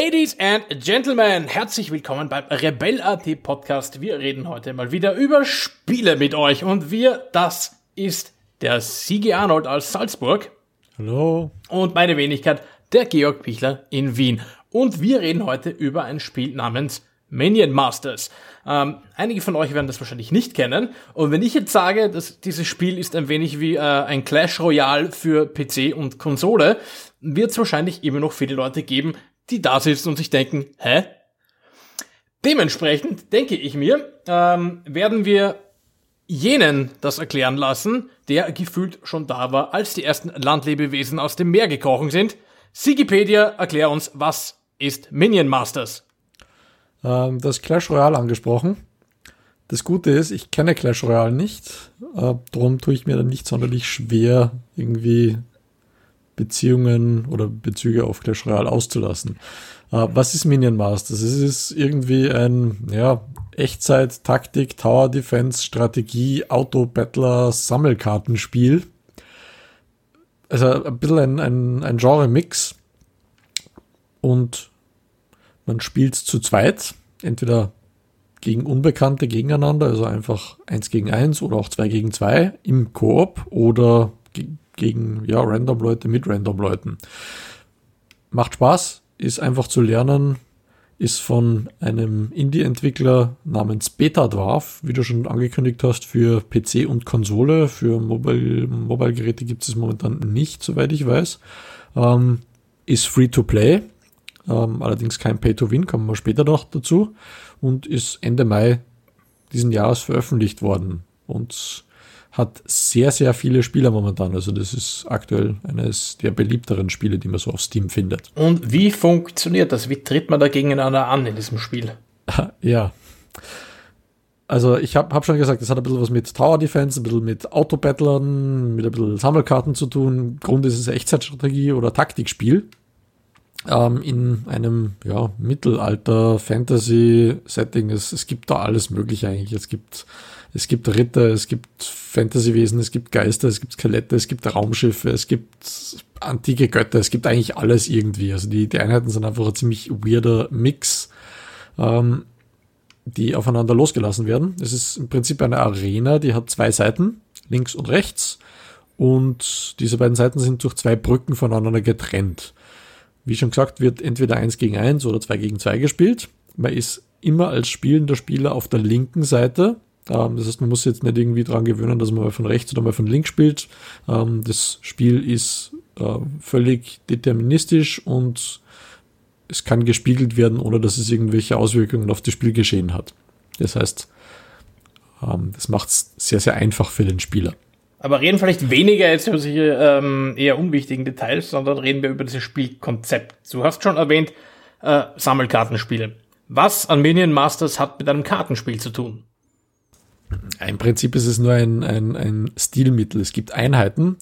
Ladies and Gentlemen, herzlich willkommen beim Rebel.at Podcast. Wir reden heute mal wieder über Spiele mit euch und wir, das ist der Sigi Arnold aus Salzburg. Hallo. Und meine Wenigkeit, der Georg Pichler in Wien. Und wir reden heute über ein Spiel namens Minion Masters. Ähm, einige von euch werden das wahrscheinlich nicht kennen. Und wenn ich jetzt sage, dass dieses Spiel ist ein wenig wie äh, ein Clash Royale für PC und Konsole, wird es wahrscheinlich immer noch viele Leute geben, die da sitzen und sich denken, hä? Dementsprechend denke ich mir, ähm, werden wir jenen das erklären lassen, der gefühlt schon da war, als die ersten Landlebewesen aus dem Meer gekrochen sind. Sigipedia, erklär uns, was ist Minion Masters? Ähm, das Clash Royale angesprochen. Das Gute ist, ich kenne Clash Royale nicht, äh, darum tue ich mir dann nicht sonderlich schwer, irgendwie Beziehungen oder Bezüge auf Clash Royale auszulassen. Äh, was ist Minion Masters? Es ist irgendwie ein ja, Echtzeit, Taktik, Tower Defense, Strategie, Auto-Battler, Sammelkartenspiel. Also ein bisschen ein, ein, ein Genre-Mix. Und man spielt zu zweit, entweder gegen Unbekannte gegeneinander, also einfach eins gegen eins oder auch zwei gegen zwei im Koop oder gegen ja, Random-Leute mit Random-Leuten. Macht Spaß, ist einfach zu lernen, ist von einem Indie-Entwickler namens Beta Dwarf, wie du schon angekündigt hast, für PC und Konsole. Für Mobile, Mobile-Geräte gibt es momentan nicht, soweit ich weiß. Ähm, ist free to play, ähm, allerdings kein Pay to Win, kommen wir später noch dazu. Und ist Ende Mai diesen Jahres veröffentlicht worden. Und hat sehr, sehr viele Spieler momentan. Also das ist aktuell eines der beliebteren Spiele, die man so auf Steam findet. Und wie funktioniert das? Wie tritt man da gegeneinander an in diesem Spiel? Ja. Also ich habe hab schon gesagt, es hat ein bisschen was mit Tower Defense, ein bisschen mit Autobattlern, mit ein bisschen Sammelkarten zu tun. Im Grunde ist es Echtzeitstrategie oder Taktikspiel. Ähm, in einem ja, Mittelalter-Fantasy-Setting. Es, es gibt da alles Mögliche eigentlich. Es gibt es gibt Ritter, es gibt Fantasywesen, es gibt Geister, es gibt Skelette, es gibt Raumschiffe, es gibt antike Götter, es gibt eigentlich alles irgendwie. Also die, die Einheiten sind einfach ein ziemlich weirder Mix, ähm, die aufeinander losgelassen werden. Es ist im Prinzip eine Arena, die hat zwei Seiten, links und rechts. Und diese beiden Seiten sind durch zwei Brücken voneinander getrennt. Wie schon gesagt, wird entweder eins gegen eins oder zwei gegen zwei gespielt. Man ist immer als spielender Spieler auf der linken Seite das heißt, man muss jetzt nicht irgendwie dran gewöhnen, dass man mal von rechts oder mal von links spielt. Ähm, das Spiel ist äh, völlig deterministisch und es kann gespiegelt werden, ohne dass es irgendwelche Auswirkungen auf das Spielgeschehen hat. Das heißt, ähm, das macht es sehr, sehr einfach für den Spieler. Aber reden vielleicht weniger jetzt über solche ähm, eher unwichtigen Details, sondern reden wir über dieses Spielkonzept. Du hast schon erwähnt, äh, Sammelkartenspiele. Was an Minion Masters hat mit einem Kartenspiel zu tun? Im Prinzip ist es nur ein, ein, ein Stilmittel. Es gibt Einheiten,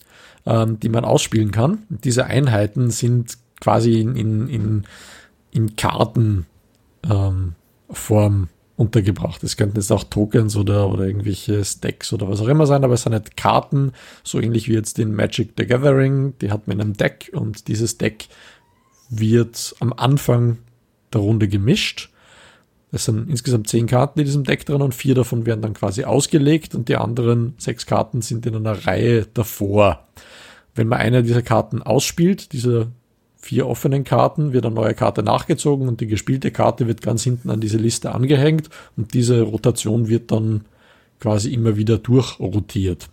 ähm, die man ausspielen kann. Diese Einheiten sind quasi in, in, in, in Kartenform ähm, untergebracht. Es könnten jetzt auch Tokens oder, oder irgendwelche Stacks oder was auch immer sein, aber es sind nicht Karten, so ähnlich wie jetzt in Magic the Gathering. Die hat man in einem Deck und dieses Deck wird am Anfang der Runde gemischt es sind insgesamt zehn Karten in diesem Deck drin und vier davon werden dann quasi ausgelegt und die anderen sechs Karten sind in einer Reihe davor. Wenn man eine dieser Karten ausspielt, diese vier offenen Karten, wird eine neue Karte nachgezogen und die gespielte Karte wird ganz hinten an diese Liste angehängt und diese Rotation wird dann quasi immer wieder durchrotiert.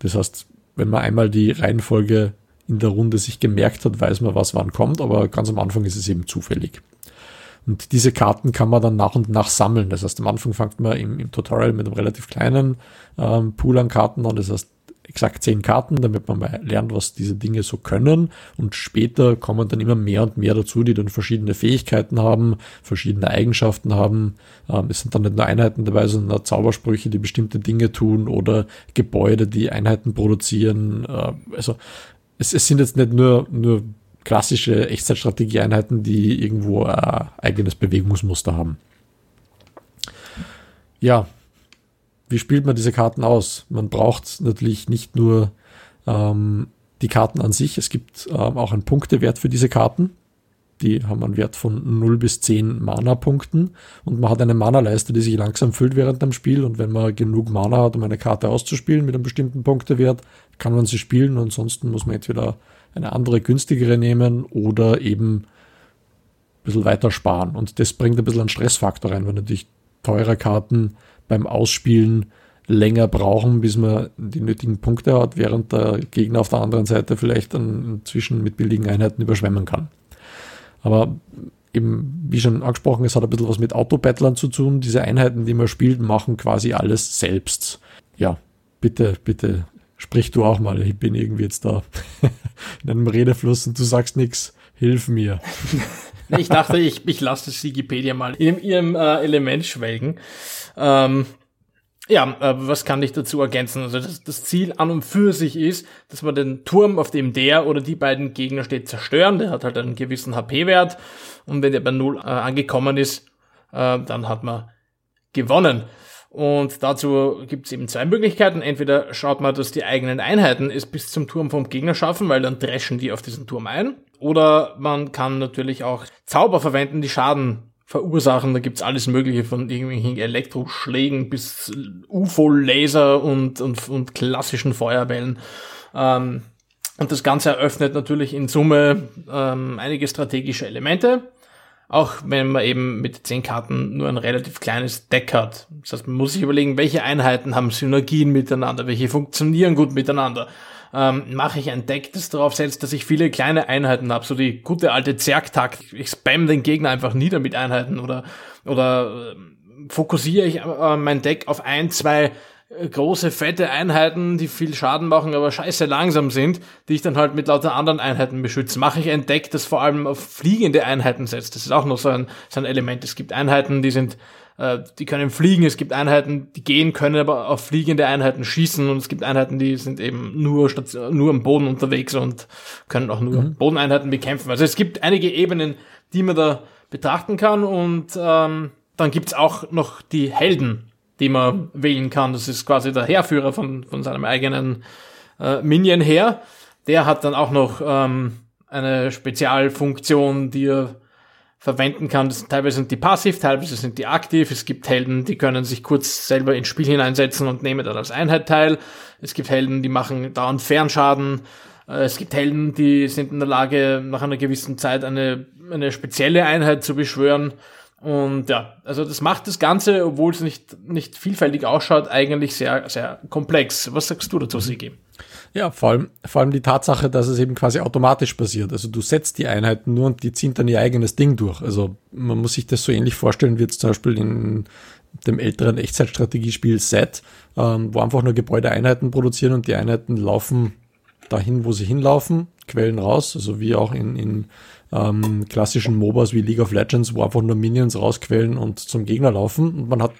Das heißt, wenn man einmal die Reihenfolge in der Runde sich gemerkt hat, weiß man, was wann kommt, aber ganz am Anfang ist es eben zufällig. Und diese Karten kann man dann nach und nach sammeln. Das heißt, am Anfang fängt man im, im Tutorial mit einem relativ kleinen ähm, Pool an Karten an. Das heißt, exakt zehn Karten, damit man mal lernt, was diese Dinge so können. Und später kommen dann immer mehr und mehr dazu, die dann verschiedene Fähigkeiten haben, verschiedene Eigenschaften haben. Ähm, es sind dann nicht nur Einheiten dabei, sondern Zaubersprüche, die bestimmte Dinge tun oder Gebäude, die Einheiten produzieren. Äh, also es, es sind jetzt nicht nur, nur klassische Echtzeitstrategieeinheiten, die irgendwo ein eigenes Bewegungsmuster haben. Ja, wie spielt man diese Karten aus? Man braucht natürlich nicht nur ähm, die Karten an sich, es gibt ähm, auch einen Punktewert für diese Karten. Die haben einen Wert von 0 bis 10 Mana-Punkten und man hat eine Mana-Leiste, die sich langsam füllt während dem Spiel und wenn man genug Mana hat, um eine Karte auszuspielen mit einem bestimmten Punktewert, kann man sie spielen ansonsten muss man entweder eine andere günstigere nehmen oder eben ein bisschen weiter sparen. Und das bringt ein bisschen einen Stressfaktor rein, wenn natürlich teure Karten beim Ausspielen länger brauchen, bis man die nötigen Punkte hat, während der Gegner auf der anderen Seite vielleicht dann inzwischen mit billigen Einheiten überschwemmen kann. Aber eben, wie schon angesprochen, es hat ein bisschen was mit Autobattlern zu tun. Diese Einheiten, die man spielt, machen quasi alles selbst. Ja, bitte, bitte, sprich du auch mal. Ich bin irgendwie jetzt da in einem Redefluss und du sagst nichts. Hilf mir. ich dachte, ich, ich lasse das Wikipedia mal in ihrem äh, Element schwelgen. Ähm, ja, äh, was kann ich dazu ergänzen? Also das, das, Ziel an und für sich ist, dass man den Turm, auf dem der oder die beiden Gegner steht, zerstören. Der hat halt einen gewissen HP-Wert und wenn der bei Null äh, angekommen ist, äh, dann hat man gewonnen. Und dazu gibt es eben zwei Möglichkeiten. Entweder schaut man, dass die eigenen Einheiten es bis zum Turm vom Gegner schaffen, weil dann dreschen die auf diesen Turm ein. Oder man kann natürlich auch Zauber verwenden, die Schaden verursachen. Da gibt's alles Mögliche von irgendwelchen Elektroschlägen bis UFO-Laser und, und, und klassischen Feuerbällen. Ähm, und das Ganze eröffnet natürlich in Summe ähm, einige strategische Elemente. Auch wenn man eben mit zehn Karten nur ein relativ kleines Deck hat. Das heißt, man muss sich überlegen, welche Einheiten haben Synergien miteinander, welche funktionieren gut miteinander ähm, mache ich ein Deck, das darauf setzt, dass ich viele kleine Einheiten habe, so die gute alte Zergtakt. Ich spam den Gegner einfach nieder mit Einheiten oder oder äh, fokussiere ich äh, mein Deck auf ein, zwei äh, große, fette Einheiten, die viel Schaden machen, aber scheiße langsam sind, die ich dann halt mit lauter anderen Einheiten beschütze. Mache ich ein Deck, das vor allem auf fliegende Einheiten setzt. Das ist auch noch so ein, so ein Element. Es gibt Einheiten, die sind äh, die können fliegen, es gibt Einheiten, die gehen können, aber auf fliegende Einheiten schießen und es gibt Einheiten, die sind eben nur, nur am Boden unterwegs und können auch nur mhm. Bodeneinheiten bekämpfen. Also es gibt einige Ebenen, die man da betrachten kann und ähm, dann gibt's auch noch die Helden, die man wählen kann. Das ist quasi der Heerführer von, von seinem eigenen äh, Minion her. Der hat dann auch noch ähm, eine Spezialfunktion, die er verwenden kann. Das, teilweise sind die passiv, teilweise sind die aktiv. Es gibt Helden, die können sich kurz selber ins Spiel hineinsetzen und nehmen dann als Einheit teil. Es gibt Helden, die machen dauernd Fernschaden. Äh, es gibt Helden, die sind in der Lage, nach einer gewissen Zeit eine, eine spezielle Einheit zu beschwören. Und ja, also das macht das Ganze, obwohl es nicht, nicht vielfältig ausschaut, eigentlich sehr, sehr komplex. Was sagst du dazu, Sigi? Ja, vor allem, vor allem die Tatsache, dass es eben quasi automatisch passiert. Also du setzt die Einheiten nur und die ziehen dann ihr eigenes Ding durch. Also man muss sich das so ähnlich vorstellen wie jetzt zum Beispiel in dem älteren Echtzeitstrategiespiel Set, ähm, wo einfach nur Gebäudeeinheiten produzieren und die Einheiten laufen dahin, wo sie hinlaufen, quellen raus, also wie auch in, in ähm, klassischen MOBAs wie League of Legends, wo einfach nur Minions rausquellen und zum Gegner laufen und man hat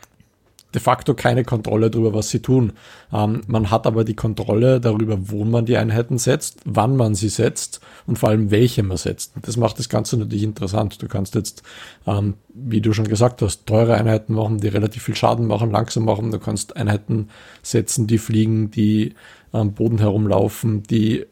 de facto keine Kontrolle darüber, was sie tun. Ähm, man hat aber die Kontrolle darüber, wo man die Einheiten setzt, wann man sie setzt und vor allem welche man setzt. Das macht das Ganze natürlich interessant. Du kannst jetzt, ähm, wie du schon gesagt hast, teure Einheiten machen, die relativ viel Schaden machen, langsam machen. Du kannst Einheiten setzen, die fliegen, die am Boden herumlaufen, die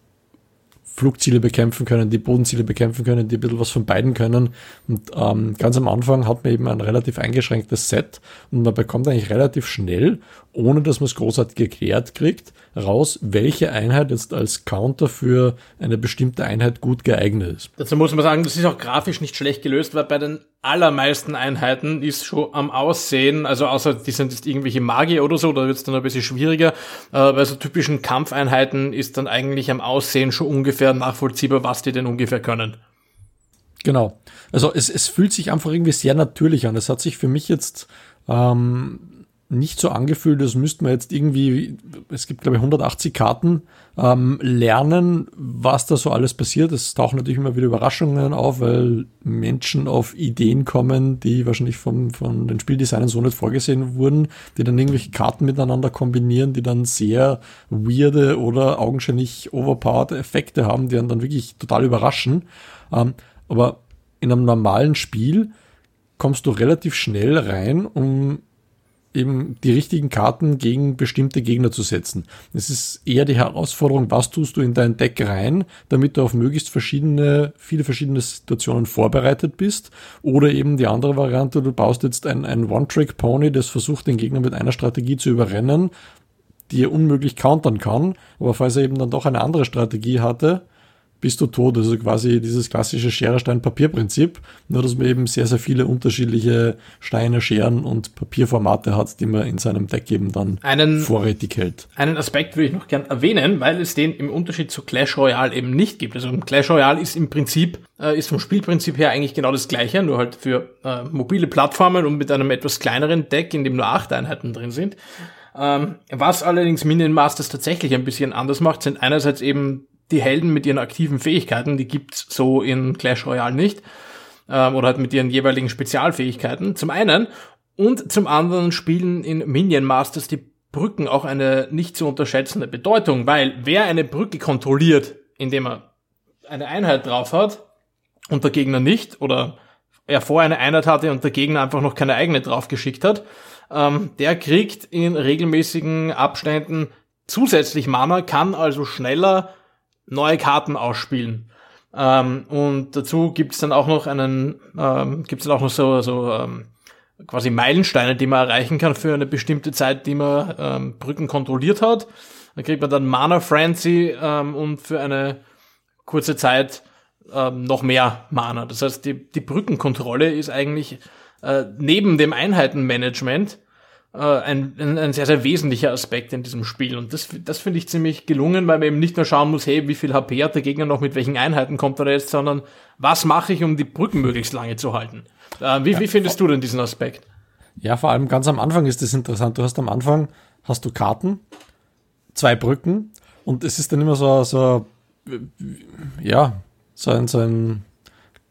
Flugziele bekämpfen können, die Bodenziele bekämpfen können, die ein bisschen was von beiden können. Und ähm, ganz am Anfang hat man eben ein relativ eingeschränktes Set und man bekommt eigentlich relativ schnell, ohne dass man es großartig geklärt kriegt, raus, welche Einheit jetzt als Counter für eine bestimmte Einheit gut geeignet ist. Dazu muss man sagen, das ist auch grafisch nicht schlecht gelöst, weil bei den allermeisten Einheiten ist schon am Aussehen, also außer die sind jetzt irgendwelche Magier oder so, da wird es dann ein bisschen schwieriger. Äh, bei so typischen Kampfeinheiten ist dann eigentlich am Aussehen schon ungefähr nachvollziehbar, was die denn ungefähr können. Genau. Also es, es fühlt sich einfach irgendwie sehr natürlich an. Es hat sich für mich jetzt ähm, nicht so angefühlt, als müsste man jetzt irgendwie, es gibt glaube ich 180 Karten, ähm, lernen, was da so alles passiert. Es tauchen natürlich immer wieder Überraschungen auf, weil Menschen auf Ideen kommen, die wahrscheinlich vom, von den Spieldesignern so nicht vorgesehen wurden, die dann irgendwelche Karten miteinander kombinieren, die dann sehr weirde oder augenscheinlich overpowered Effekte haben, die dann wirklich total überraschen. Ähm, aber in einem normalen Spiel kommst du relativ schnell rein, um eben die richtigen Karten gegen bestimmte Gegner zu setzen. Es ist eher die Herausforderung, was tust du in dein Deck rein, damit du auf möglichst verschiedene, viele verschiedene Situationen vorbereitet bist. Oder eben die andere Variante, du baust jetzt ein, ein One-Trick-Pony, das versucht, den Gegner mit einer Strategie zu überrennen, die er unmöglich countern kann. Aber falls er eben dann doch eine andere Strategie hatte, bist du tot. Also quasi dieses klassische Schere-Stein-Papier-Prinzip, nur dass man eben sehr, sehr viele unterschiedliche Steine, Scheren und Papierformate hat, die man in seinem Deck eben dann einen, vorrätig hält. Einen Aspekt würde ich noch gern erwähnen, weil es den im Unterschied zu Clash Royale eben nicht gibt. Also Clash Royale ist im Prinzip, äh, ist vom Spielprinzip her eigentlich genau das gleiche, nur halt für äh, mobile Plattformen und mit einem etwas kleineren Deck, in dem nur acht Einheiten drin sind. Ähm, was allerdings Minion Masters tatsächlich ein bisschen anders macht, sind einerseits eben die Helden mit ihren aktiven Fähigkeiten, die gibt's so in Clash Royale nicht. Ähm, oder halt mit ihren jeweiligen Spezialfähigkeiten. Zum einen. Und zum anderen spielen in Minion Masters die Brücken auch eine nicht zu unterschätzende Bedeutung, weil wer eine Brücke kontrolliert, indem er eine Einheit drauf hat und der Gegner nicht, oder er vorher eine Einheit hatte und der Gegner einfach noch keine eigene draufgeschickt hat, ähm, der kriegt in regelmäßigen Abständen zusätzlich Mana, kann also schneller neue Karten ausspielen. Ähm, und dazu gibt's dann auch noch einen, ähm, gibt's dann auch noch so, so ähm, quasi Meilensteine, die man erreichen kann für eine bestimmte Zeit, die man ähm, Brücken kontrolliert hat. Dann kriegt man dann Mana Frenzy ähm, und für eine kurze Zeit ähm, noch mehr Mana. Das heißt, die, die Brückenkontrolle ist eigentlich äh, neben dem Einheitenmanagement ein, ein, ein sehr, sehr wesentlicher Aspekt in diesem Spiel. Und das, das finde ich ziemlich gelungen, weil man eben nicht nur schauen muss, hey, wie viel HP hat der Gegner noch, mit welchen Einheiten kommt er jetzt, sondern was mache ich, um die Brücken möglichst lange zu halten. Äh, wie, ja, wie findest du denn diesen Aspekt? Ja, vor allem ganz am Anfang ist das interessant. Du hast am Anfang, hast du Karten, zwei Brücken und es ist dann immer so, so ja, so ein, so ein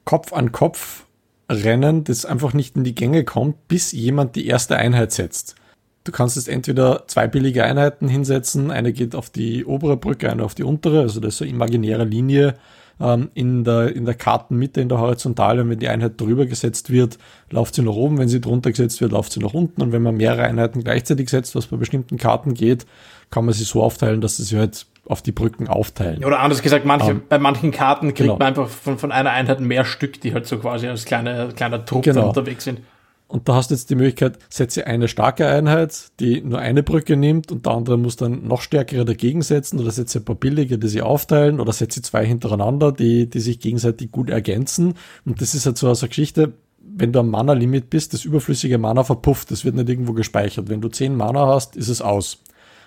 Kopf an Kopf Rennen, das einfach nicht in die Gänge kommt, bis jemand die erste Einheit setzt. Du kannst jetzt entweder zwei billige Einheiten hinsetzen, eine geht auf die obere Brücke, eine auf die untere, also das ist eine imaginäre Linie ähm, in, der, in der Kartenmitte, in der Horizontale. Wenn die Einheit drüber gesetzt wird, läuft sie nach oben, wenn sie drunter gesetzt wird, läuft sie nach unten. Und wenn man mehrere Einheiten gleichzeitig setzt, was bei bestimmten Karten geht, kann man sie so aufteilen, dass sie halt auf die Brücken aufteilen. Oder anders gesagt, manche, um, ähm, bei manchen Karten kriegt genau. man einfach von, von einer Einheit mehr Stück, die halt so quasi als kleine, kleiner Trupp genau. unterwegs sind. Und da hast du jetzt die Möglichkeit, setze eine starke Einheit, die nur eine Brücke nimmt und der andere muss dann noch stärkere dagegen setzen oder setze ein paar billige, die sie aufteilen oder setze zwei hintereinander, die, die sich gegenseitig gut ergänzen. Und das ist halt so eine Geschichte, wenn du am Mana-Limit bist, das überflüssige Mana verpufft, das wird nicht irgendwo gespeichert. Wenn du zehn Mana hast, ist es aus.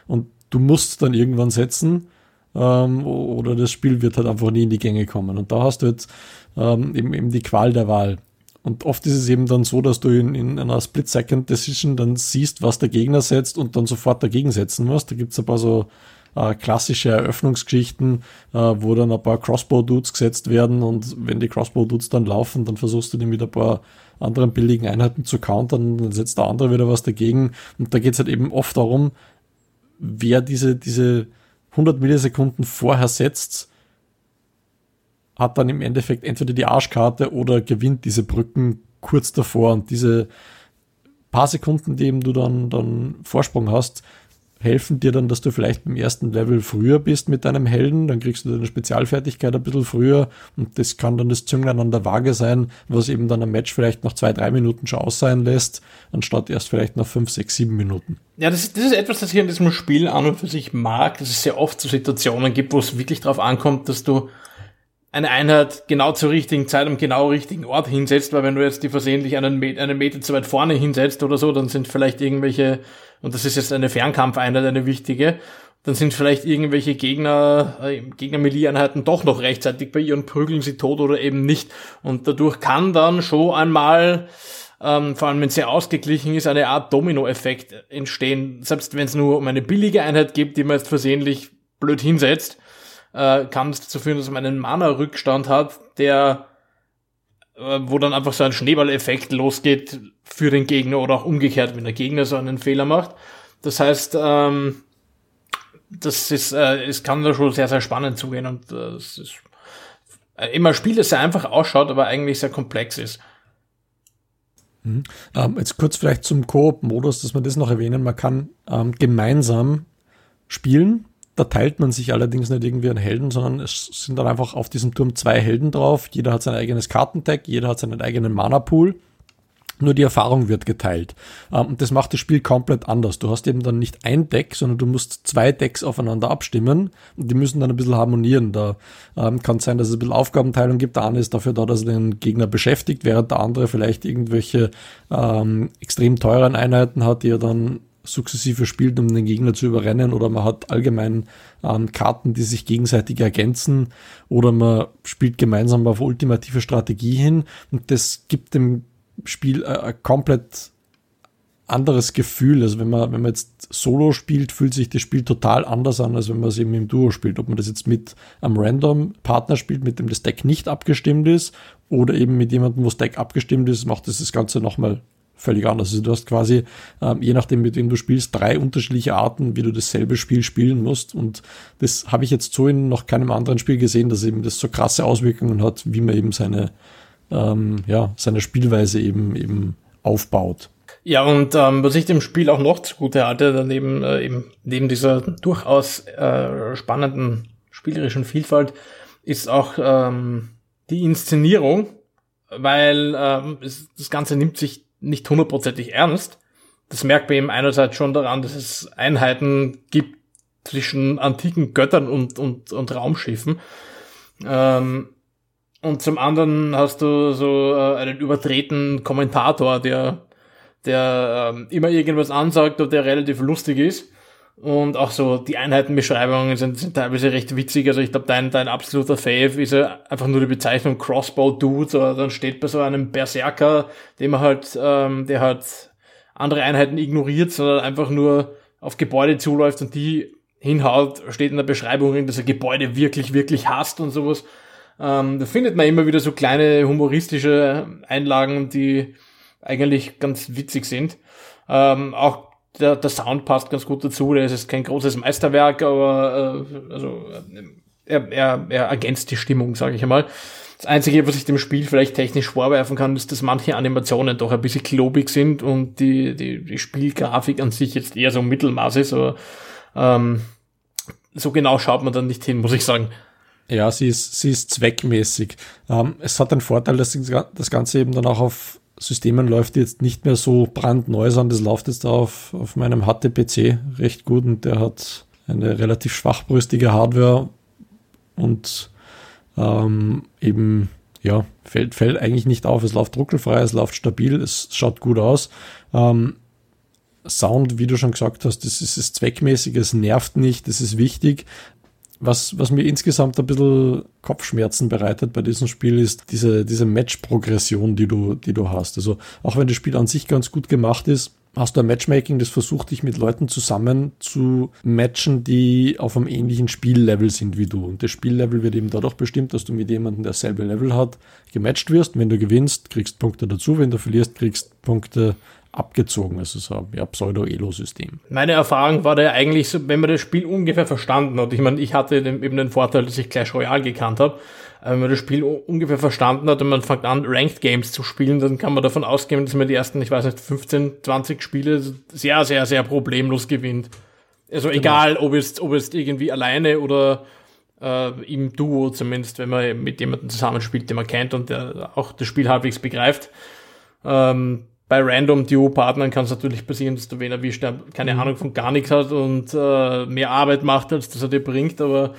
Und du musst dann irgendwann setzen ähm, oder das Spiel wird halt einfach nie in die Gänge kommen. Und da hast du jetzt ähm, eben, eben die Qual der Wahl. Und oft ist es eben dann so, dass du in, in einer Split-Second-Decision dann siehst, was der Gegner setzt und dann sofort dagegen setzen musst. Da gibt's ein paar so äh, klassische Eröffnungsgeschichten, äh, wo dann ein paar Crossbow-Dudes gesetzt werden und wenn die Crossbow-Dudes dann laufen, dann versuchst du die mit ein paar anderen billigen Einheiten zu countern, dann setzt der andere wieder was dagegen. Und da geht's halt eben oft darum, wer diese, diese 100 Millisekunden vorher setzt, hat dann im Endeffekt entweder die Arschkarte oder gewinnt diese Brücken kurz davor. Und diese paar Sekunden, die eben du dann, dann Vorsprung hast, helfen dir dann, dass du vielleicht beim ersten Level früher bist mit deinem Helden, dann kriegst du deine Spezialfertigkeit ein bisschen früher und das kann dann das Zünglein an der Waage sein, was eben dann ein Match vielleicht nach zwei, drei Minuten schon aus sein lässt, anstatt erst vielleicht nach fünf, sechs, sieben Minuten. Ja, das ist, das ist etwas, das ich an diesem Spiel an und für sich mag, dass es sehr oft so Situationen gibt, wo es wirklich darauf ankommt, dass du eine Einheit genau zur richtigen Zeit am genau richtigen Ort hinsetzt, weil wenn du jetzt die versehentlich einen, einen Meter zu weit vorne hinsetzt oder so, dann sind vielleicht irgendwelche, und das ist jetzt eine Fernkampfeinheit, eine wichtige, dann sind vielleicht irgendwelche Gegner, äh, Gegner-Melee-Einheiten doch noch rechtzeitig bei ihr und prügeln sie tot oder eben nicht. Und dadurch kann dann schon einmal, ähm, vor allem wenn sehr ausgeglichen ist, eine Art Domino-Effekt entstehen. Selbst wenn es nur um eine billige Einheit gibt, die man jetzt versehentlich blöd hinsetzt, äh, kann es dazu führen, dass man einen Mana-Rückstand hat, der wo dann einfach so ein Schneeballeffekt losgeht für den Gegner oder auch umgekehrt, wenn der Gegner so einen Fehler macht. Das heißt, ähm, das ist, äh, es kann da schon sehr, sehr spannend zugehen und äh, es ist äh, immer ein Spiel, das sehr einfach ausschaut, aber eigentlich sehr komplex ist. Mhm. Ähm, jetzt kurz vielleicht zum Koop-Modus, dass wir das noch erwähnen. Man kann ähm, gemeinsam spielen. Da teilt man sich allerdings nicht irgendwie an Helden, sondern es sind dann einfach auf diesem Turm zwei Helden drauf. Jeder hat sein eigenes Kartendeck, jeder hat seinen eigenen Mana-Pool nur die Erfahrung wird geteilt. Ähm, und das macht das Spiel komplett anders. Du hast eben dann nicht ein Deck, sondern du musst zwei Decks aufeinander abstimmen und die müssen dann ein bisschen harmonieren. Da ähm, kann es sein, dass es ein bisschen Aufgabenteilung gibt. Der eine ist dafür da, dass er den Gegner beschäftigt, während der andere vielleicht irgendwelche ähm, extrem teuren Einheiten hat, die er dann sukzessive spielt, um den Gegner zu überrennen, oder man hat allgemein ähm, Karten, die sich gegenseitig ergänzen, oder man spielt gemeinsam auf ultimative Strategie hin und das gibt dem Spiel äh, ein komplett anderes Gefühl. Also wenn man, wenn man jetzt Solo spielt, fühlt sich das Spiel total anders an, als wenn man es eben im Duo spielt. Ob man das jetzt mit einem random Partner spielt, mit dem das Deck nicht abgestimmt ist, oder eben mit jemandem, wo das Deck abgestimmt ist, macht das das Ganze nochmal völlig anders. Also du hast quasi, ähm, je nachdem, mit wem du spielst, drei unterschiedliche Arten, wie du dasselbe Spiel spielen musst. Und das habe ich jetzt so in noch keinem anderen Spiel gesehen, dass eben das so krasse Auswirkungen hat, wie man eben seine ähm, ja, seine Spielweise eben, eben aufbaut. Ja, und ähm, was ich dem Spiel auch noch zugute hatte, daneben äh, eben neben dieser durchaus äh, spannenden spielerischen Vielfalt, ist auch ähm, die Inszenierung, weil ähm, es, das Ganze nimmt sich nicht hundertprozentig ernst. Das merkt man eben einerseits schon daran, dass es Einheiten gibt zwischen antiken Göttern und, und, und Raumschiffen. Ähm, und zum anderen hast du so äh, einen übertreten Kommentator, der, der ähm, immer irgendwas ansagt und der relativ lustig ist. Und auch so die Einheitenbeschreibungen sind, sind teilweise recht witzig. Also ich glaube, dein, dein absoluter Fave ist ja einfach nur die Bezeichnung Crossbow Dude. Oder dann steht bei so einem Berserker, dem man halt, ähm, der halt andere Einheiten ignoriert, sondern einfach nur auf Gebäude zuläuft und die hinhaut, steht in der Beschreibung, dass er Gebäude wirklich, wirklich hasst und sowas. Ähm, da findet man immer wieder so kleine humoristische Einlagen, die eigentlich ganz witzig sind. Ähm, auch der, der Sound passt ganz gut dazu. Der ist kein großes Meisterwerk, aber äh, also er, er, er ergänzt die Stimmung, sage ich einmal. Das Einzige, was ich dem Spiel vielleicht technisch vorwerfen kann, ist, dass manche Animationen doch ein bisschen klobig sind und die, die, die Spielgrafik an sich jetzt eher so Mittelmaß ist, aber ähm, so genau schaut man dann nicht hin, muss ich sagen. Ja, sie ist, sie ist zweckmäßig. Ähm, es hat den Vorteil, dass das Ganze eben dann auch auf Systemen läuft, jetzt nicht mehr so brandneu sind. Das läuft jetzt auf, auf meinem HTPC recht gut und der hat eine relativ schwachbrüstige Hardware und ähm, eben, ja, fällt, fällt eigentlich nicht auf. Es läuft ruckelfrei, es läuft stabil, es schaut gut aus. Ähm, Sound, wie du schon gesagt hast, das ist, ist zweckmäßig, es nervt nicht, das ist wichtig. Was, was mir insgesamt ein bisschen Kopfschmerzen bereitet bei diesem Spiel ist diese, diese Match-Progression, die du, die du hast. Also auch wenn das Spiel an sich ganz gut gemacht ist, hast du ein Matchmaking, das versucht dich mit Leuten zusammen zu matchen, die auf einem ähnlichen Spiellevel sind wie du. Und das Spiellevel wird eben dadurch bestimmt, dass du mit jemandem, der dasselbe Level hat, gematcht wirst. Wenn du gewinnst, kriegst Punkte dazu. Wenn du verlierst, kriegst Punkte abgezogen. Also so ein ja, Pseudo-Elo-System. Meine Erfahrung war da eigentlich so, wenn man das Spiel ungefähr verstanden hat. Ich meine, ich hatte eben den Vorteil, dass ich Clash Royale gekannt habe. Wenn man das Spiel ungefähr verstanden hat und man fängt an, Ranked Games zu spielen, dann kann man davon ausgehen, dass man die ersten, ich weiß nicht, 15, 20 Spiele sehr, sehr, sehr problemlos gewinnt. Also genau. egal, ob es, ob es irgendwie alleine oder äh, im Duo zumindest, wenn man mit jemandem zusammenspielt, den man kennt und der auch das Spiel halbwegs begreift. Ähm, bei random Duo-Partnern kann es natürlich passieren, dass du wen erwischt, der keine mhm. Ahnung von gar nichts hat und äh, mehr Arbeit macht, als dass er dir bringt. Aber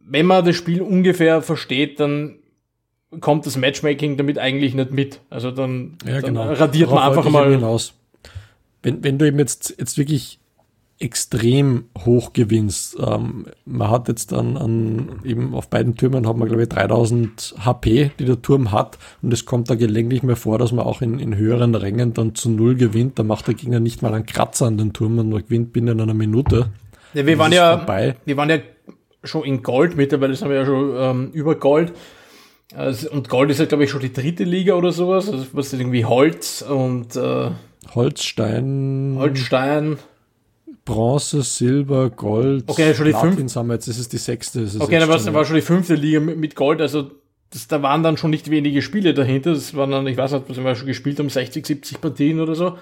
wenn man das Spiel ungefähr versteht, dann kommt das Matchmaking damit eigentlich nicht mit. Also dann, ja, dann genau. radiert Darauf man einfach mal. Wenn, wenn du eben jetzt, jetzt wirklich extrem hoch gewinnst. Ähm, man hat jetzt dann an, eben auf beiden Türmen hat man glaube ich 3000 HP, die der Turm hat und es kommt da gelegentlich mehr vor, dass man auch in, in höheren Rängen dann zu Null gewinnt. Da macht der Gegner nicht mal einen Kratzer an den Turm und man gewinnt binnen einer Minute. Ja, wir waren ja, vorbei. wir waren ja schon in Gold mittlerweile, sind wir ja schon ähm, über Gold. Also, und Gold ist ja, glaube ich, schon die dritte Liga oder sowas. Also was ist irgendwie Holz und äh, Holzstein. Holzstein. Bronze, Silber, Gold. Okay, schon die fünfte. Haben wir jetzt, das ist die sechste. okay, dann war, war schon die fünfte Liga mit Gold, also das, da waren dann schon nicht wenige Spiele dahinter. Das waren dann, ich weiß nicht, was wir schon gespielt haben, 60, 70 Partien oder so.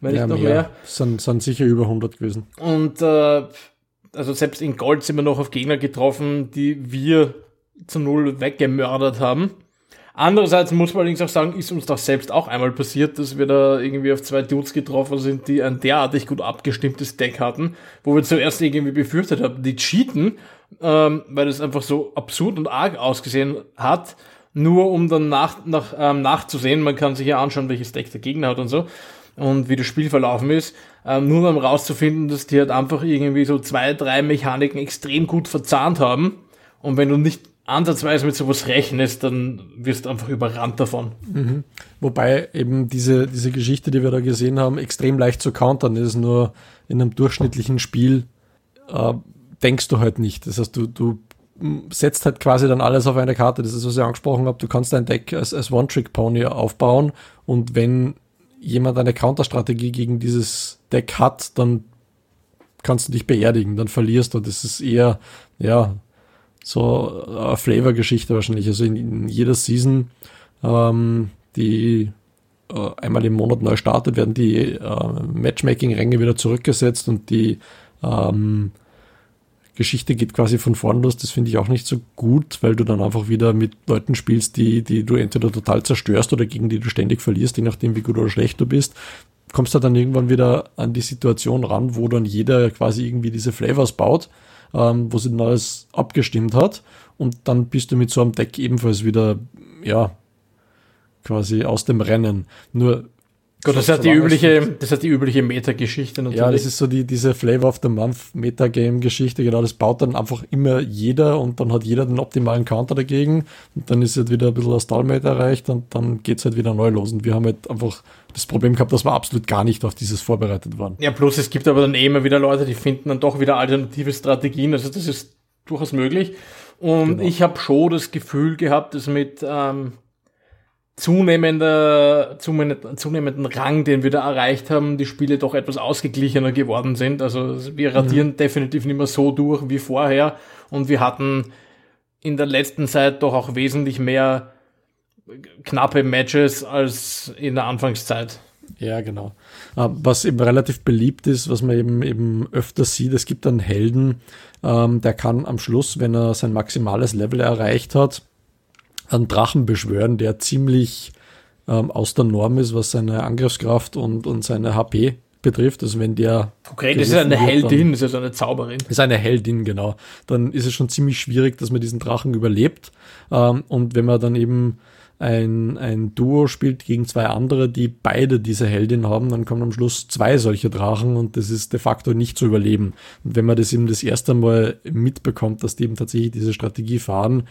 Wenn ja, nicht noch mehr. mehr. Sind, sind sicher über 100 gewesen. Und äh, also selbst in Gold sind wir noch auf Gegner getroffen, die wir zu null weggemördert haben. Andererseits muss man allerdings auch sagen, ist uns das selbst auch einmal passiert, dass wir da irgendwie auf zwei Dudes getroffen sind, die ein derartig gut abgestimmtes Deck hatten, wo wir zuerst irgendwie befürchtet haben, die cheaten, ähm, weil es einfach so absurd und arg ausgesehen hat, nur um dann nach, nach, ähm, nachzusehen, man kann sich ja anschauen, welches Deck der Gegner hat und so und wie das Spiel verlaufen ist, ähm, nur um rauszufinden, dass die halt einfach irgendwie so zwei, drei Mechaniken extrem gut verzahnt haben. Und wenn du nicht ansatzweise mit sowas rechnest, dann wirst du einfach überrannt davon. Mhm. Wobei eben diese, diese Geschichte, die wir da gesehen haben, extrem leicht zu countern ist. Nur in einem durchschnittlichen Spiel äh, denkst du halt nicht. Das heißt, du, du setzt halt quasi dann alles auf eine Karte. Das ist, was ich angesprochen habe. Du kannst dein Deck als, als One-Trick-Pony aufbauen und wenn jemand eine Counterstrategie gegen dieses Deck hat, dann kannst du dich beerdigen, dann verlierst du. Das ist eher, ja, so eine Flavor-Geschichte wahrscheinlich. Also in, in jeder Season, ähm, die äh, einmal im Monat neu startet, werden die äh, Matchmaking-Ränge wieder zurückgesetzt und die ähm, Geschichte geht quasi von vorn los. Das finde ich auch nicht so gut, weil du dann einfach wieder mit Leuten spielst, die, die du entweder total zerstörst oder gegen die du ständig verlierst, je nachdem, wie gut oder schlecht du bist. Kommst du dann irgendwann wieder an die Situation ran, wo dann jeder quasi irgendwie diese Flavors baut ähm, wo sie dann alles abgestimmt hat. Und dann bist du mit so einem Deck ebenfalls wieder, ja, quasi aus dem Rennen. Nur Gut, das, so, hat die übliche, das hat die übliche Meta-Geschichte natürlich. Ja, das ist so die, diese Flavor of the Month Metagame-Geschichte, genau, das baut dann einfach immer jeder und dann hat jeder den optimalen Counter dagegen und dann ist halt wieder ein bisschen das Stalemate erreicht und dann geht's halt wieder neu los und wir haben halt einfach das Problem gehabt, dass wir absolut gar nicht auf dieses vorbereitet waren. Ja, plus es gibt aber dann eh immer wieder Leute, die finden dann doch wieder alternative Strategien, also das ist durchaus möglich und genau. ich habe schon das Gefühl gehabt, dass mit ähm, zunehmender, zunehmenden Rang, den wir da erreicht haben, die Spiele doch etwas ausgeglichener geworden sind. Also wir radieren mhm. definitiv nicht mehr so durch wie vorher und wir hatten in der letzten Zeit doch auch wesentlich mehr knappe Matches als in der Anfangszeit. Ja, genau. Ah, was eben relativ beliebt ist, was man eben eben öfter sieht, es gibt einen Helden, ähm, der kann am Schluss, wenn er sein maximales Level erreicht hat, einen Drachen beschwören, der ziemlich ähm, aus der Norm ist, was seine Angriffskraft und, und seine HP betrifft. Also wenn der. Okay, das ist eine Heldin, das ist ja so eine Zauberin. Ist eine Heldin, genau. Dann ist es schon ziemlich schwierig, dass man diesen Drachen überlebt. Ähm, und wenn man dann eben ein, ein Duo spielt gegen zwei andere, die beide diese Heldin haben, dann kommen am Schluss zwei solche Drachen und das ist de facto nicht zu überleben. Und wenn man das eben das erste Mal mitbekommt, dass die eben tatsächlich diese Strategie fahren,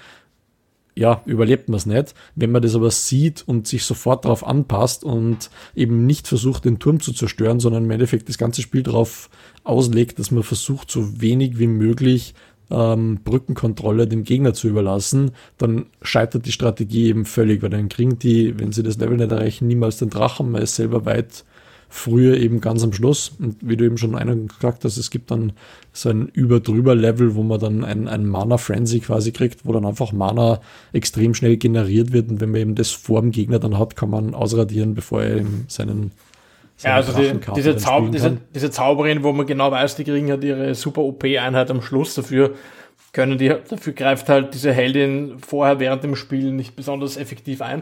ja, überlebt man es nicht. Wenn man das aber sieht und sich sofort darauf anpasst und eben nicht versucht, den Turm zu zerstören, sondern im Endeffekt das ganze Spiel darauf auslegt, dass man versucht, so wenig wie möglich ähm, Brückenkontrolle dem Gegner zu überlassen, dann scheitert die Strategie eben völlig, weil dann kriegen die, wenn sie das Level nicht erreichen, niemals den Drachen, man ist selber weit früher eben ganz am Schluss. Und wie du eben schon einen gesagt hast, es gibt dann so ein Über-Drüber-Level, wo man dann ein, ein Mana-Frenzy quasi kriegt, wo dann einfach Mana extrem schnell generiert wird. Und wenn man eben das vor dem Gegner dann hat, kann man ausradieren, bevor er eben seinen ja, also die, diese, Zau diese, diese Zauberin, wo man genau weiß, die kriegen halt ihre super OP-Einheit am Schluss dafür, können die, dafür greift halt diese Heldin vorher während dem Spiel nicht besonders effektiv ein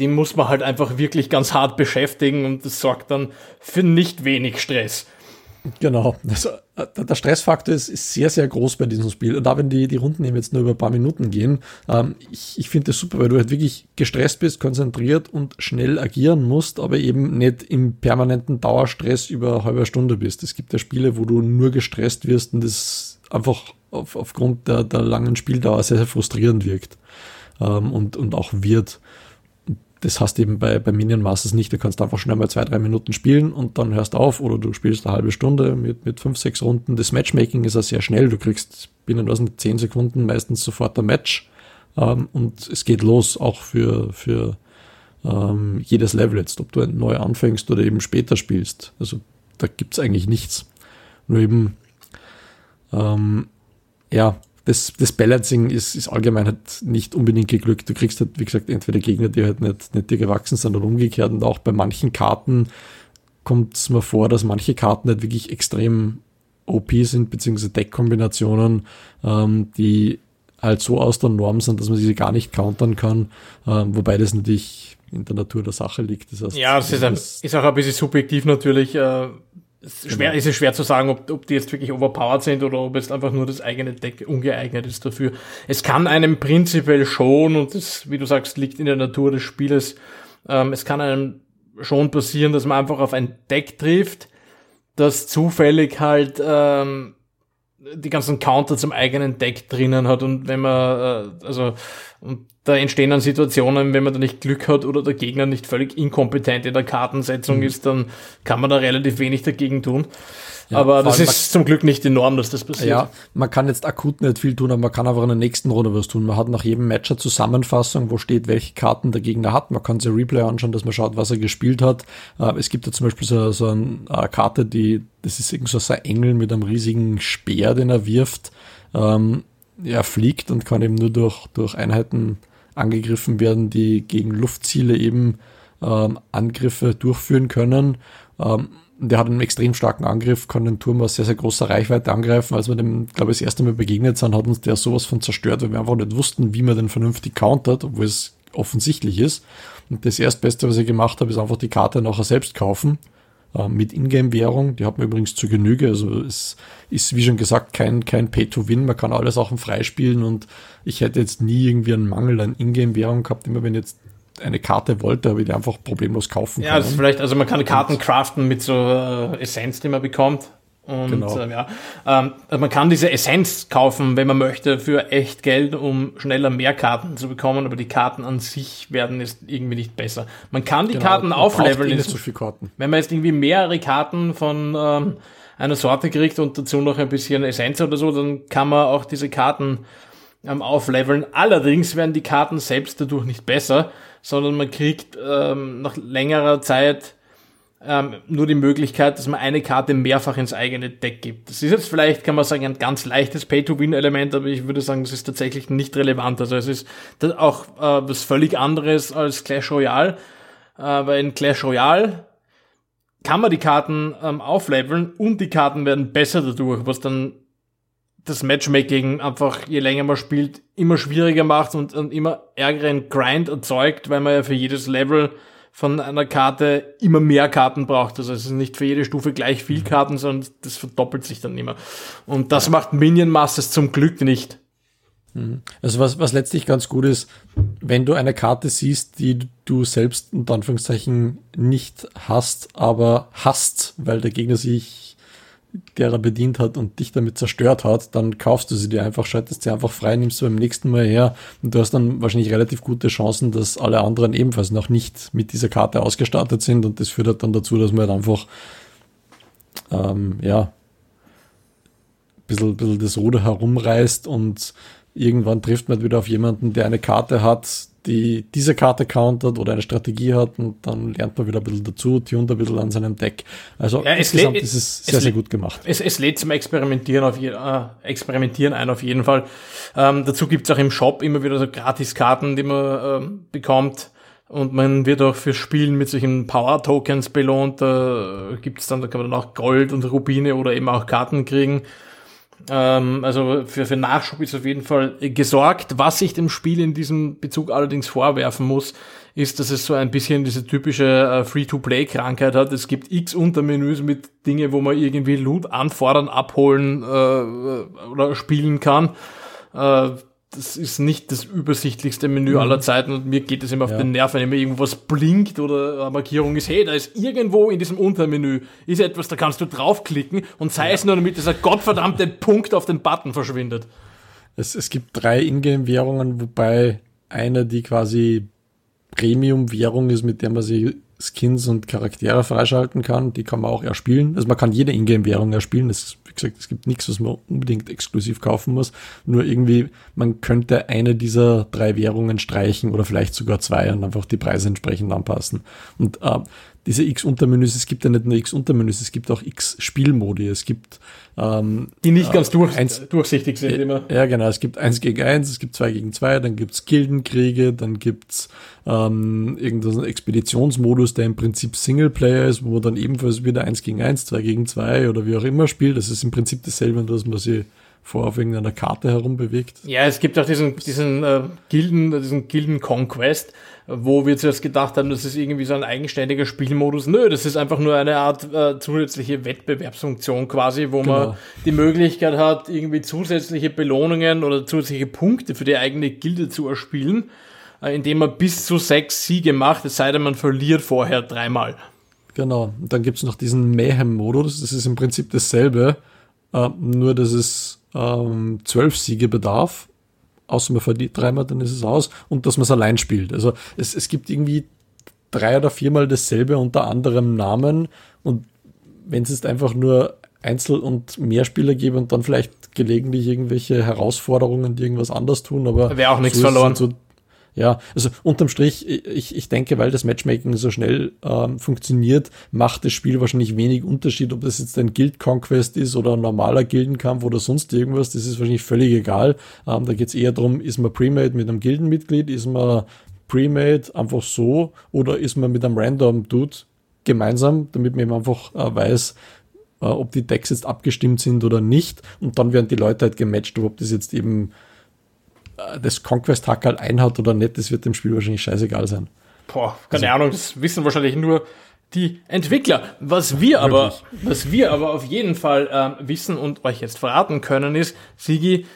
die muss man halt einfach wirklich ganz hart beschäftigen und das sorgt dann für nicht wenig Stress. Genau. Also, der Stressfaktor ist, ist, sehr, sehr groß bei diesem Spiel. Und da, wenn die, die Runden eben jetzt nur über ein paar Minuten gehen, ähm, ich, ich finde das super, weil du halt wirklich gestresst bist, konzentriert und schnell agieren musst, aber eben nicht im permanenten Dauerstress über eine halbe Stunde bist. Es gibt ja Spiele, wo du nur gestresst wirst und das einfach auf, aufgrund der, der langen Spieldauer sehr, sehr frustrierend wirkt ähm, und, und auch wird das hast du eben bei, bei Minion Masters nicht. Du kannst einfach schnell mal zwei, drei Minuten spielen und dann hörst auf oder du spielst eine halbe Stunde mit, mit fünf, sechs Runden. Das Matchmaking ist ja sehr schnell. Du kriegst binnen was nicht, zehn Sekunden meistens sofort ein Match. Ähm, und es geht los, auch für, für ähm, jedes Level jetzt, ob du neu anfängst oder eben später spielst. Also da gibt's eigentlich nichts. Nur eben, ähm, ja, das, das Balancing ist, ist allgemein halt nicht unbedingt geglückt. Du kriegst halt, wie gesagt, entweder Gegner, die halt nicht, nicht dir gewachsen sind oder umgekehrt. Und auch bei manchen Karten kommt es mir vor, dass manche Karten halt wirklich extrem OP sind, beziehungsweise Deckkombinationen, ähm, die halt so aus der Norm sind, dass man sie gar nicht countern kann, ähm, wobei das natürlich in der Natur der Sache liegt. Das heißt, ja, das ist, ein, ist auch ein bisschen subjektiv natürlich. Äh, schwer, genau. ist es schwer zu sagen, ob, ob die jetzt wirklich overpowered sind oder ob es einfach nur das eigene Deck ungeeignet ist dafür. Es kann einem prinzipiell schon, und das, wie du sagst, liegt in der Natur des Spieles, ähm, es kann einem schon passieren, dass man einfach auf ein Deck trifft, das zufällig halt ähm, die ganzen Counter zum eigenen Deck drinnen hat und wenn man, äh, also, und da entstehen dann Situationen, wenn man da nicht Glück hat oder der Gegner nicht völlig inkompetent in der Kartensetzung mhm. ist, dann kann man da relativ wenig dagegen tun. Ja, aber das ist zum Glück nicht enorm, dass das passiert. Ja, man kann jetzt akut nicht viel tun, aber man kann einfach in der nächsten Runde was tun. Man hat nach jedem Match eine Zusammenfassung, wo steht, welche Karten der Gegner hat. Man kann sich Replay anschauen, dass man schaut, was er gespielt hat. Äh, es gibt da zum Beispiel so, so eine Karte, die, das ist irgendwie so ein Engel mit einem riesigen Speer, den er wirft. Ähm, er fliegt und kann eben nur durch, durch Einheiten angegriffen werden, die gegen Luftziele eben ähm, Angriffe durchführen können. Ähm, der hat einen extrem starken Angriff, kann den Turm aus sehr, sehr großer Reichweite angreifen. Als wir dem, glaube ich, das erste Mal begegnet sind, hat uns der sowas von zerstört, weil wir einfach nicht wussten, wie man den vernünftig countert, obwohl es offensichtlich ist. Und das Erstbeste, was ich gemacht habe, ist einfach die Karte nachher selbst kaufen äh, mit Ingame-Währung. Die hat man übrigens zu Genüge. Also es ist, wie schon gesagt, kein, kein Pay-to-Win. Man kann alle Sachen freispielen und ich hätte jetzt nie irgendwie einen Mangel an Ingame-Währung gehabt. Immer wenn jetzt eine Karte wollte, habe ich die einfach problemlos kaufen ja, können. Ja, das ist vielleicht, also man kann Karten und craften mit so äh, Essenz, die man bekommt. Und genau. äh, ja, ähm, also man kann diese Essenz kaufen, wenn man möchte, für echt Geld, um schneller mehr Karten zu bekommen, aber die Karten an sich werden jetzt irgendwie nicht besser. Man kann die genau, Karten aufleveln. Nicht so viel Karten. Wenn man jetzt irgendwie mehrere Karten von ähm, einer Sorte kriegt und dazu noch ein bisschen Essenz oder so, dann kann man auch diese Karten ähm, aufleveln. Allerdings werden die Karten selbst dadurch nicht besser, sondern man kriegt ähm, nach längerer Zeit ähm, nur die Möglichkeit, dass man eine Karte mehrfach ins eigene Deck gibt. Das ist jetzt vielleicht, kann man sagen, ein ganz leichtes Pay-to-Win-Element, aber ich würde sagen, das ist tatsächlich nicht relevant. Also es ist auch äh, was völlig anderes als Clash Royale, äh, weil in Clash Royale kann man die Karten ähm, aufleveln und die Karten werden besser dadurch, was dann das Matchmaking einfach, je länger man spielt, immer schwieriger macht und, und immer ärgeren Grind erzeugt, weil man ja für jedes Level von einer Karte immer mehr Karten braucht. Also es ist nicht für jede Stufe gleich viel Karten, sondern das verdoppelt sich dann immer. Und das macht Minion Masters zum Glück nicht. Mhm. Also was, was letztlich ganz gut ist, wenn du eine Karte siehst, die du selbst unter Anführungszeichen nicht hast, aber hast, weil der Gegner sich derer bedient hat und dich damit zerstört hat, dann kaufst du sie dir einfach, schaltest sie einfach frei, nimmst du beim nächsten Mal her und du hast dann wahrscheinlich relativ gute Chancen, dass alle anderen ebenfalls noch nicht mit dieser Karte ausgestattet sind und das führt halt dann dazu, dass man halt einfach ähm, ja ein bisschen, bisschen das Ruder herumreißt und irgendwann trifft man halt wieder auf jemanden, der eine Karte hat, die diese Karte countert oder eine Strategie hat und dann lernt man wieder ein bisschen dazu, tunt ein bisschen an seinem Deck. Also ja, insgesamt ist es sehr, sehr gut gemacht. Es, es lädt zum Experimentieren, auf je, äh, Experimentieren ein auf jeden Fall. Ähm, dazu gibt's auch im Shop immer wieder so Gratis-Karten, die man ähm, bekommt. Und man wird auch für Spielen mit solchen Power-Tokens belohnt. Da gibt's dann, da kann man dann auch Gold und Rubine oder eben auch Karten kriegen. Ähm, also für, für Nachschub ist auf jeden Fall gesorgt. Was ich dem Spiel in diesem Bezug allerdings vorwerfen muss, ist, dass es so ein bisschen diese typische äh, Free-to-Play-Krankheit hat. Es gibt x Untermenüs mit Dinge, wo man irgendwie Loot anfordern, abholen äh, oder spielen kann. Äh, das ist nicht das übersichtlichste Menü mhm. aller Zeiten und mir geht es immer auf ja. den Nerv, wenn immer irgendwas blinkt oder eine Markierung ist, hey, da ist irgendwo in diesem Untermenü ist etwas, da kannst du draufklicken und sei ja. es nur damit dieser gottverdammte Punkt auf dem Button verschwindet. Es, es gibt drei Ingame-Währungen, wobei eine, die quasi Premium-Währung ist, mit der man sich Skins und Charaktere freischalten kann. Die kann man auch erspielen. Also man kann jede Ingame-Währung erspielen. Es, wie gesagt, es gibt nichts, was man unbedingt exklusiv kaufen muss. Nur irgendwie, man könnte eine dieser drei Währungen streichen oder vielleicht sogar zwei und einfach die Preise entsprechend anpassen. Und äh, diese X-Untermenüs, es gibt ja nicht nur X-Untermenüs, es gibt auch X-Spielmodi, es gibt ähm, die nicht ganz durch, eins, durchsichtig sind immer. Ja, genau, es gibt eins gegen eins, es gibt zwei gegen zwei, dann gibt's Gildenkriege, dann gibt's ähm, irgendeinen Expeditionsmodus, der im Prinzip Singleplayer ist, wo man dann ebenfalls wieder eins gegen eins, zwei gegen zwei oder wie auch immer spielt. Das ist im Prinzip dasselbe, dass man sie vor auf irgendeiner Karte herumbewegt. Ja, es gibt auch diesen, diesen äh, Gilden, diesen Gilden Conquest, wo wir zuerst gedacht haben, das ist irgendwie so ein eigenständiger Spielmodus. Nö, das ist einfach nur eine Art äh, zusätzliche Wettbewerbsfunktion quasi, wo genau. man die Möglichkeit hat, irgendwie zusätzliche Belohnungen oder zusätzliche Punkte für die eigene Gilde zu erspielen, äh, indem man bis zu sechs Siege macht, es sei denn, man verliert vorher dreimal. Genau, und dann gibt's noch diesen Mayhem-Modus, das ist im Prinzip dasselbe, äh, nur dass es ähm, zwölf Siege bedarf außer man verdient dreimal, dann ist es aus und dass man es allein spielt. Also es, es gibt irgendwie drei oder viermal dasselbe unter anderem Namen und wenn es jetzt einfach nur Einzel- und Mehrspieler gäbe und dann vielleicht gelegentlich irgendwelche Herausforderungen, die irgendwas anders tun, aber wäre auch nichts so verloren. So ja, also unterm Strich, ich, ich denke, weil das Matchmaking so schnell ähm, funktioniert, macht das Spiel wahrscheinlich wenig Unterschied, ob das jetzt ein Guild Conquest ist oder ein normaler Gildenkampf oder sonst irgendwas. Das ist wahrscheinlich völlig egal. Ähm, da geht's eher darum, ist man Premade mit einem Gildenmitglied, ist man Premade einfach so oder ist man mit einem Random Dude gemeinsam, damit man eben einfach äh, weiß, äh, ob die Decks jetzt abgestimmt sind oder nicht. Und dann werden die Leute halt gematcht, ob das jetzt eben das Conquest Hack halt einhaut oder nicht, das wird dem Spiel wahrscheinlich scheißegal sein. Boah, keine also, Ahnung, das wissen wahrscheinlich nur die Entwickler. Was wir aber, was wir aber auf jeden Fall äh, wissen und euch jetzt verraten können, ist, Sigi,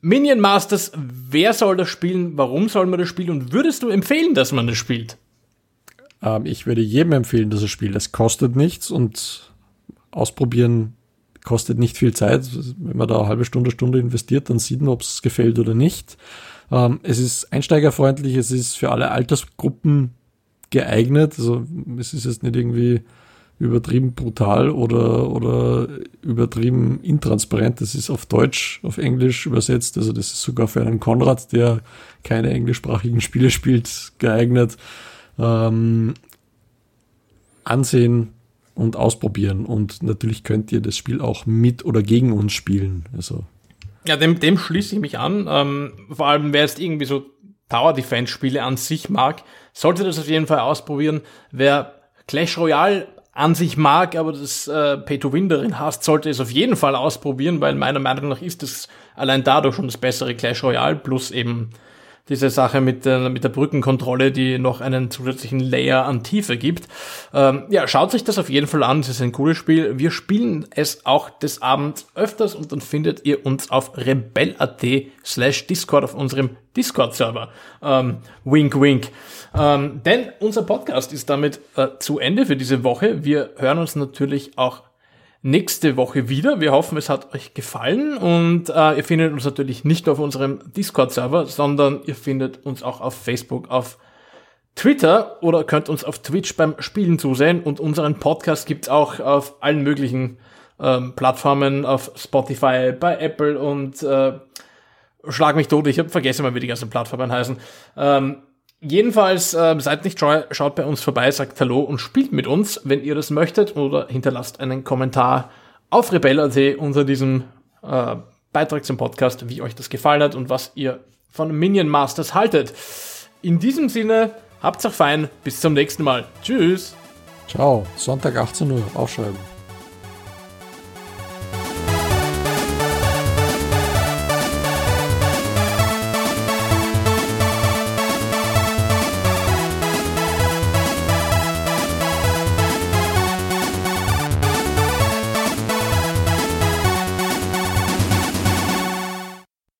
Minion Masters, wer soll das spielen, warum soll man das spielen und würdest du empfehlen, dass man das spielt? Ähm, ich würde jedem empfehlen, dass er spielt. Es kostet nichts und ausprobieren kostet nicht viel Zeit. Wenn man da eine halbe Stunde, Stunde investiert, dann sieht man, ob es gefällt oder nicht. Ähm, es ist einsteigerfreundlich, es ist für alle Altersgruppen geeignet. Also es ist jetzt nicht irgendwie übertrieben brutal oder, oder übertrieben intransparent. Das ist auf Deutsch, auf Englisch übersetzt. Also das ist sogar für einen Konrad, der keine englischsprachigen Spiele spielt, geeignet. Ähm, ansehen, und ausprobieren. Und natürlich könnt ihr das Spiel auch mit oder gegen uns spielen. Also. Ja, dem, dem schließe ich mich an. Ähm, vor allem, wer jetzt irgendwie so Tower Defense Spiele an sich mag, sollte das auf jeden Fall ausprobieren. Wer Clash Royale an sich mag, aber das äh, Pay-to-Win darin hasst, sollte es auf jeden Fall ausprobieren, weil meiner Meinung nach ist es allein dadurch schon das bessere Clash Royale plus eben diese Sache mit der, mit der Brückenkontrolle, die noch einen zusätzlichen Layer an Tiefe gibt. Ähm, ja, schaut sich das auf jeden Fall an. Es ist ein cooles Spiel. Wir spielen es auch des Abends öfters und dann findet ihr uns auf rebel.at slash Discord auf unserem Discord-Server. Ähm, wink, wink. Ähm, denn unser Podcast ist damit äh, zu Ende für diese Woche. Wir hören uns natürlich auch nächste Woche wieder. Wir hoffen, es hat euch gefallen und äh, ihr findet uns natürlich nicht nur auf unserem Discord-Server, sondern ihr findet uns auch auf Facebook, auf Twitter oder könnt uns auf Twitch beim Spielen zusehen und unseren Podcast gibt's auch auf allen möglichen ähm, Plattformen, auf Spotify, bei Apple und äh, schlag mich tot, ich habe vergessen wie die ganzen Plattformen heißen. Ähm, Jedenfalls, äh, seid nicht scheu, schaut bei uns vorbei, sagt Hallo und spielt mit uns, wenn ihr das möchtet, oder hinterlasst einen Kommentar auf rebell.at unter diesem äh, Beitrag zum Podcast, wie euch das gefallen hat und was ihr von Minion Masters haltet. In diesem Sinne, habt's auch fein, bis zum nächsten Mal. Tschüss. Ciao, Sonntag 18 Uhr, aufschreiben.